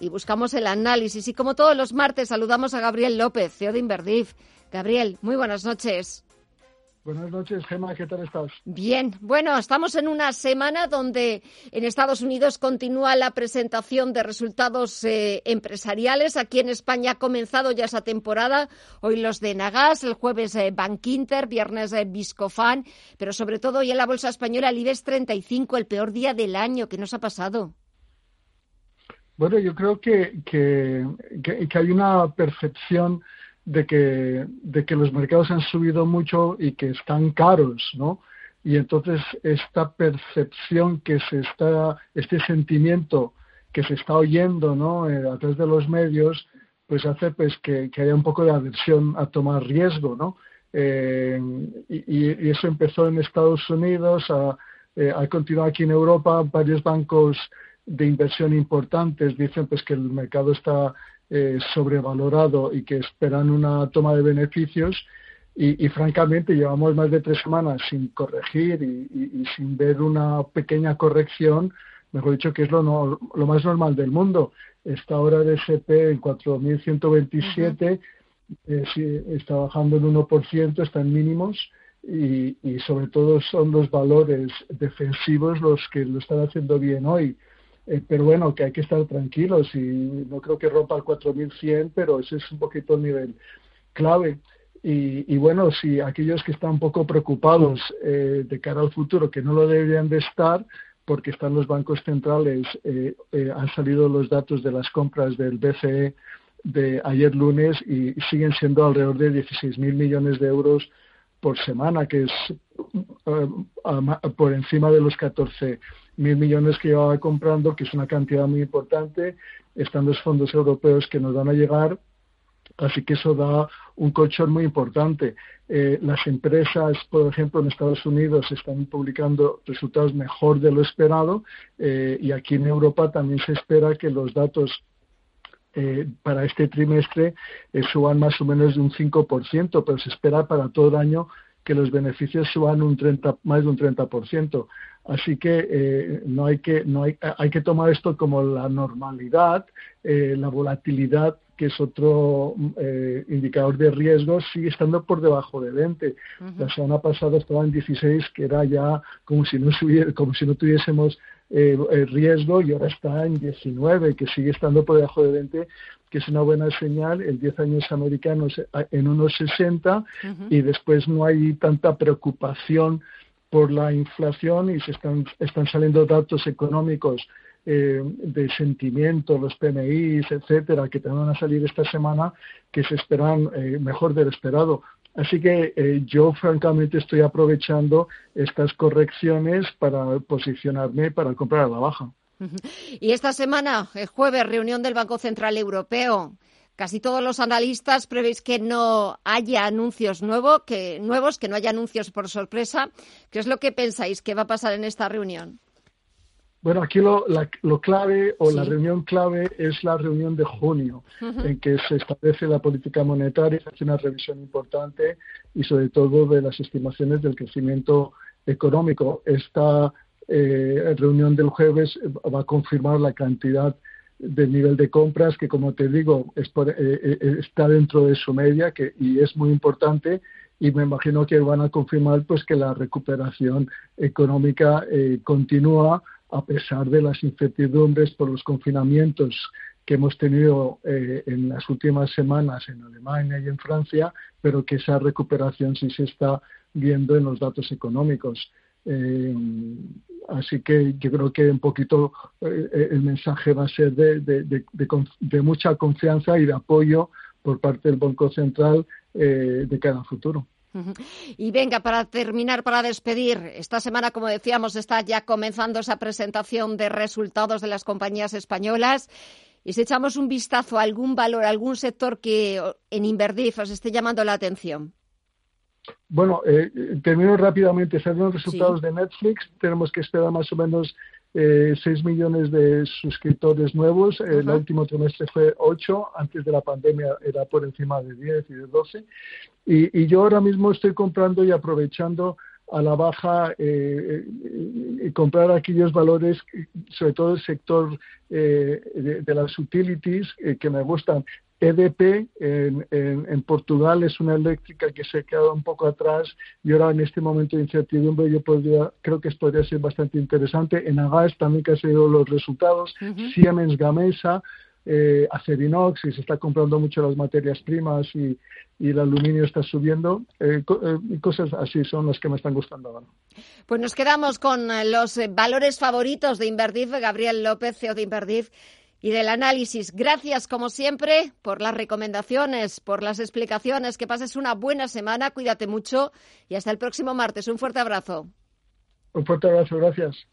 y buscamos el análisis. Y como todos los martes, saludamos a Gabriel López, CEO de Inverdif. Gabriel, muy buenas noches. Buenas noches, Gemma, ¿qué tal estás? Bien, bueno, estamos en una semana donde en Estados Unidos continúa la presentación de resultados eh, empresariales. Aquí en España ha comenzado ya esa temporada. Hoy los de Nagas, el jueves eh, Bankinter, viernes eh, Viscofan, pero sobre todo hoy en la Bolsa Española el IBEX 35, el peor día del año. ¿Qué nos ha pasado? Bueno, yo creo que, que, que, hay una percepción de que, de que los mercados han subido mucho y que están caros, ¿no? Y entonces esta percepción que se está, este sentimiento que se está oyendo, ¿no? Eh, a través de los medios, pues hace pues que, haya un poco de aversión a tomar riesgo, ¿no? Eh, y, eso empezó en Estados Unidos, ha, eh, continuado aquí en Europa, varios bancos de inversión importantes dicen pues que el mercado está eh, sobrevalorado y que esperan una toma de beneficios y, francamente llevamos más de tres semanas sin corregir y, sin ver una pequeña corrección, mejor dicho que es lo, lo más normal del mundo. Esta hora de SP en 4.127 eh, está bajando en 1%, está en mínimos y, y sobre todo son los valores defensivos los que lo están haciendo bien hoy. Eh, pero bueno, que hay que estar tranquilos y no creo que rompa el 4100, pero ese es un poquito el nivel clave. Y, bueno, si aquellos que están un poco preocupados eh, de cara al futuro, que no lo deberían de estar, porque están los bancos centrales, eh, han salido los datos de las compras del BCE de ayer lunes y siguen siendo alrededor de 16.000 millones de euros por semana, que es por encima de los 14 mil millones que llevaba comprando, que es una cantidad muy importante. Están los fondos europeos que nos van a llegar, así que eso da un colchón muy importante. Eh, las empresas, por ejemplo, en Estados Unidos están publicando resultados mejor de lo esperado eh, y aquí en Europa también se espera que los datos eh, para este trimestre suban más o menos de un 5%, pero se espera para todo el año que los beneficios suban un 30, más de un 30%. Así que eh, no hay que no hay, hay que tomar esto como la normalidad, eh, la volatilidad que es otro eh, indicador de riesgo, sigue estando por debajo de 20. La semana pasada estaba en 16, que era ya como si no, como si no tuviésemos eh, riesgo, y ahora está en 19, que sigue estando por debajo de 20, que es una buena señal. El 10 años americanos en unos 60 y después no hay tanta preocupación por la inflación y se están, saliendo datos económicos eh, de sentimiento, los PMIs, etcétera, que te van a salir esta semana, que se esperan eh, mejor del esperado. Así que eh, yo francamente estoy aprovechando estas correcciones para posicionarme para comprar a la baja. Y esta semana, el jueves, reunión del Banco Central Europeo. Casi todos los analistas prevéis que no haya anuncios nuevo, que, nuevos, que no haya anuncios por sorpresa. ¿Qué es lo que pensáis que va a pasar en esta reunión? Bueno, aquí lo, clave o la reunión clave es la reunión de junio, en que se establece la política monetaria, se hace una revisión importante y sobre todo de las estimaciones del crecimiento económico. Esta eh, reunión del jueves va a confirmar la cantidad del nivel de compras que, como te digo, es eh, eh, está dentro de su media que, y es muy importante y me imagino que van a confirmar pues que la recuperación económica continúa a pesar de las incertidumbres por los confinamientos que hemos tenido eh, en las últimas semanas en Alemania y en Francia, pero que esa recuperación sí se está viendo en los datos económicos. Eh, así que yo creo que un poquito eh, el mensaje va a ser de, de, mucha confianza y de apoyo por parte del Banco Central de cada futuro. Y venga, para terminar, para despedir, esta semana, como decíamos, está ya comenzando esa presentación de resultados de las compañías españolas. Y si echamos un vistazo a algún valor, algún sector que en Inverdif os esté llamando la atención. Bueno, eh, termino rápidamente. Salen los resultados de Netflix. Tenemos que esperar más o menos eh, 6 millones de suscriptores nuevos. El último trimestre fue 8, antes de la pandemia era por encima de 10 y de 12. Y, yo ahora mismo estoy comprando y aprovechando a la baja y comprar aquellos valores, sobre todo el sector de, de, las utilities, que me gustan. EDP en, en, Portugal es una eléctrica que se ha quedado un poco atrás y ahora en este momento de incertidumbre yo podría, creo que podría ser bastante interesante. En Agas también que ha sido los resultados. Siemens Gamesa, eh, Acerinox y se está comprando mucho las materias primas y, y el aluminio está subiendo. Eh, eh, cosas así son las que me están gustando ahora. Pues nos quedamos con los valores favoritos de Inverdif. Gabriel López, CEO de Inverdif y del análisis. Gracias, como siempre, por las recomendaciones, por las explicaciones. Que pases una buena semana, cuídate mucho y hasta el próximo martes. Un fuerte abrazo. Un fuerte abrazo, gracias.